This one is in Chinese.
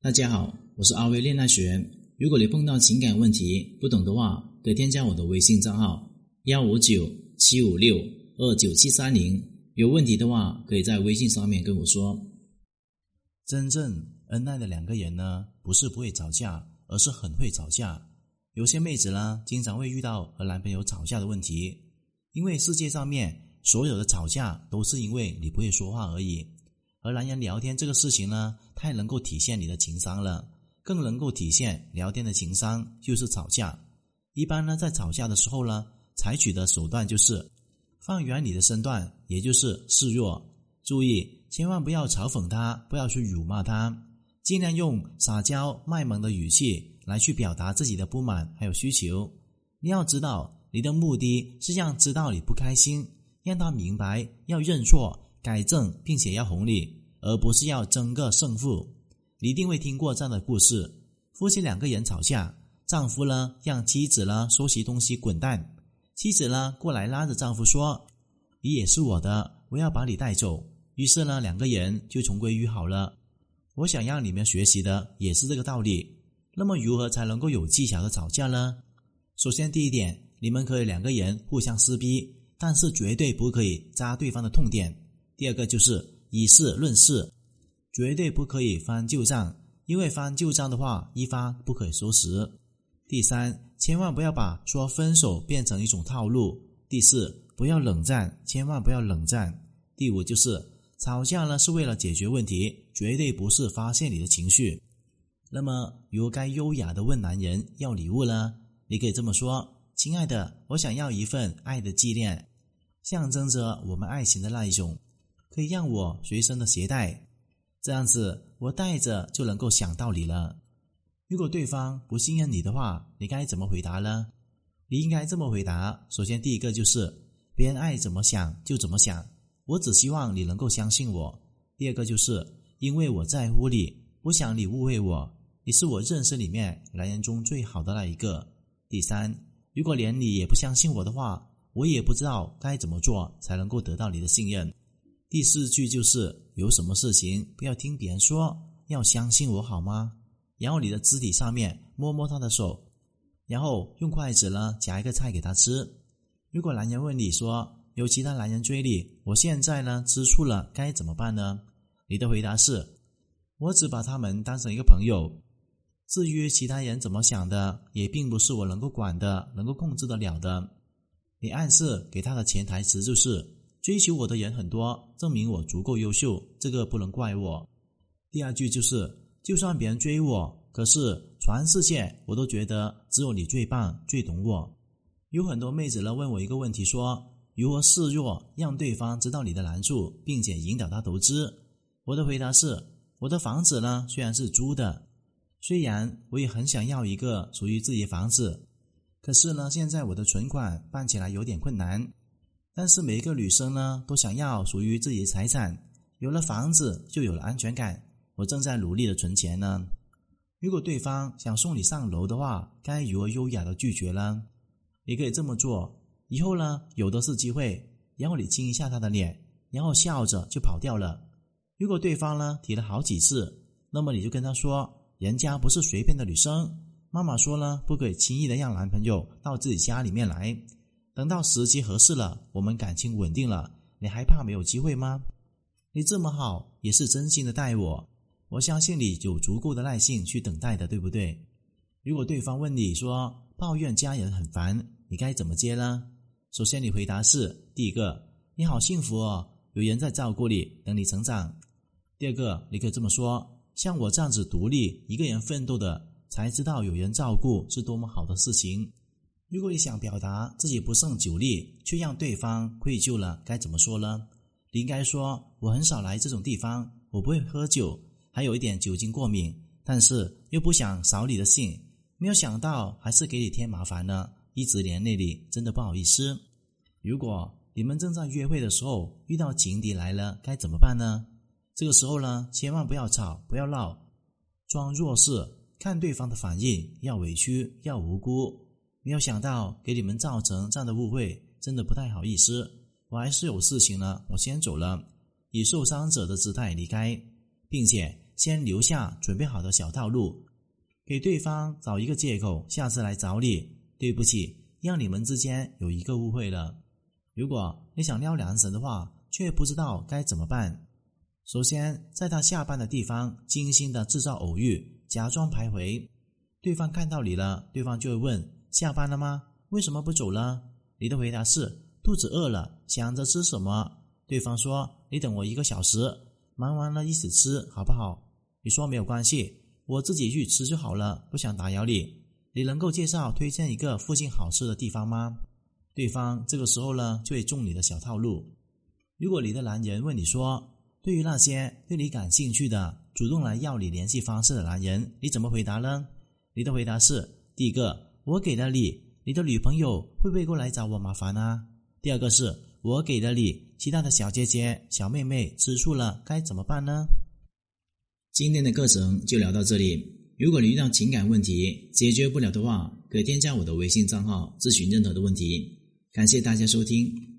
大家好，我是阿威恋爱学。如果你碰到情感问题不懂的话，可以添加我的微信账号幺五九七五六二九七三零。有问题的话，可以在微信上面跟我说。真正恩爱的两个人呢，不是不会吵架，而是很会吵架。有些妹子呢，经常会遇到和男朋友吵架的问题，因为世界上面所有的吵架都是因为你不会说话而已。和男人聊天这个事情呢，太能够体现你的情商了，更能够体现聊天的情商就是吵架。一般呢，在吵架的时候呢，采取的手段就是放远你的身段，也就是示弱。注意，千万不要嘲讽他，不要去辱骂他，尽量用撒娇卖萌的语气来去表达自己的不满还有需求。你要知道，你的目的是让知道你不开心，让他明白要认错。改正，并且要哄你，而不是要争个胜负。你一定会听过这样的故事：夫妻两个人吵架，丈夫呢让妻子呢收拾东西滚蛋，妻子呢过来拉着丈夫说：“你也是我的，我要把你带走。”于是呢两个人就重归于好了。我想让你们学习的也是这个道理。那么如何才能够有技巧的吵架呢？首先第一点，你们可以两个人互相撕逼，但是绝对不可以扎对方的痛点。第二个就是以事论事，绝对不可以翻旧账，因为翻旧账的话一发不可收拾。第三，千万不要把说分手变成一种套路。第四，不要冷战，千万不要冷战。第五，就是吵架呢是为了解决问题，绝对不是发泄你的情绪。那么，如该优雅的问男人要礼物呢？你可以这么说：“亲爱的，我想要一份爱的纪念，象征着我们爱情的那一种。”可以让我随身的携带，这样子我带着就能够想到你了。如果对方不信任你的话，你该怎么回答呢？你应该这么回答：首先，第一个就是别人爱怎么想就怎么想，我只希望你能够相信我。第二个就是因为我在乎你，不想你误会我，你是我认识里面男人中最好的那一个。第三，如果连你也不相信我的话，我也不知道该怎么做才能够得到你的信任。第四句就是有什么事情不要听别人说，要相信我好吗？然后你的肢体上面摸摸他的手，然后用筷子呢夹一个菜给他吃。如果男人问你说有其他男人追你，我现在呢吃醋了该怎么办呢？你的回答是：我只把他们当成一个朋友，至于其他人怎么想的，也并不是我能够管的，能够控制得了的。你暗示给他的潜台词就是。追求我的人很多，证明我足够优秀，这个不能怪我。第二句就是，就算别人追我，可是全世界我都觉得只有你最棒，最懂我。有很多妹子呢问我一个问题，说如何示弱，让对方知道你的难处，并且引导他投资。我的回答是，我的房子呢虽然是租的，虽然我也很想要一个属于自己的房子，可是呢现在我的存款办起来有点困难。但是每一个女生呢，都想要属于自己的财产，有了房子就有了安全感。我正在努力的存钱呢。如果对方想送你上楼的话，该如何优雅的拒绝呢？你可以这么做：以后呢，有的是机会，然后你亲一下他的脸，然后笑着就跑掉了。如果对方呢提了好几次，那么你就跟他说：“人家不是随便的女生，妈妈说呢，不可以轻易的让男朋友到自己家里面来。”等到时机合适了，我们感情稳定了，你还怕没有机会吗？你这么好，也是真心的待我，我相信你有足够的耐性去等待的，对不对？如果对方问你说抱怨家人很烦，你该怎么接呢？首先你回答是：第一个，你好幸福哦，有人在照顾你，等你成长；第二个，你可以这么说：像我这样子独立一个人奋斗的，才知道有人照顾是多么好的事情。如果你想表达自己不胜酒力，却让对方愧疚了，该怎么说呢？你应该说：“我很少来这种地方，我不会喝酒，还有一点酒精过敏，但是又不想扫你的兴，没有想到还是给你添麻烦了，一直连累你，真的不好意思。”如果你们正在约会的时候遇到情敌来了，该怎么办呢？这个时候呢，千万不要吵，不要闹，装弱势，看对方的反应，要委屈，要无辜。没有想到给你们造成这样的误会，真的不太好意思。我还是有事情了，我先走了，以受伤者的姿态离开，并且先留下准备好的小套路，给对方找一个借口，下次来找你。对不起，让你们之间有一个误会了。如果你想撩男神的话，却不知道该怎么办，首先在他下班的地方精心的制造偶遇，假装徘徊。对方看到你了，对方就会问：下班了吗？为什么不走了？你的回答是：肚子饿了，想着吃什么。对方说：你等我一个小时，忙完了一起吃，好不好？你说没有关系，我自己去吃就好了，不想打扰你。你能够介绍推荐一个附近好吃的地方吗？对方这个时候呢，就会中你的小套路。如果你的男人问你说：对于那些对你感兴趣的、主动来要你联系方式的男人，你怎么回答呢？你的回答是：第一个，我给了你，你的女朋友会不会过来找我麻烦呢？第二个是我给了你，其他的小姐姐、小妹妹吃醋了该怎么办呢？今天的课程就聊到这里。如果你遇到情感问题解决不了的话，可以添加我的微信账号咨询任何的问题。感谢大家收听。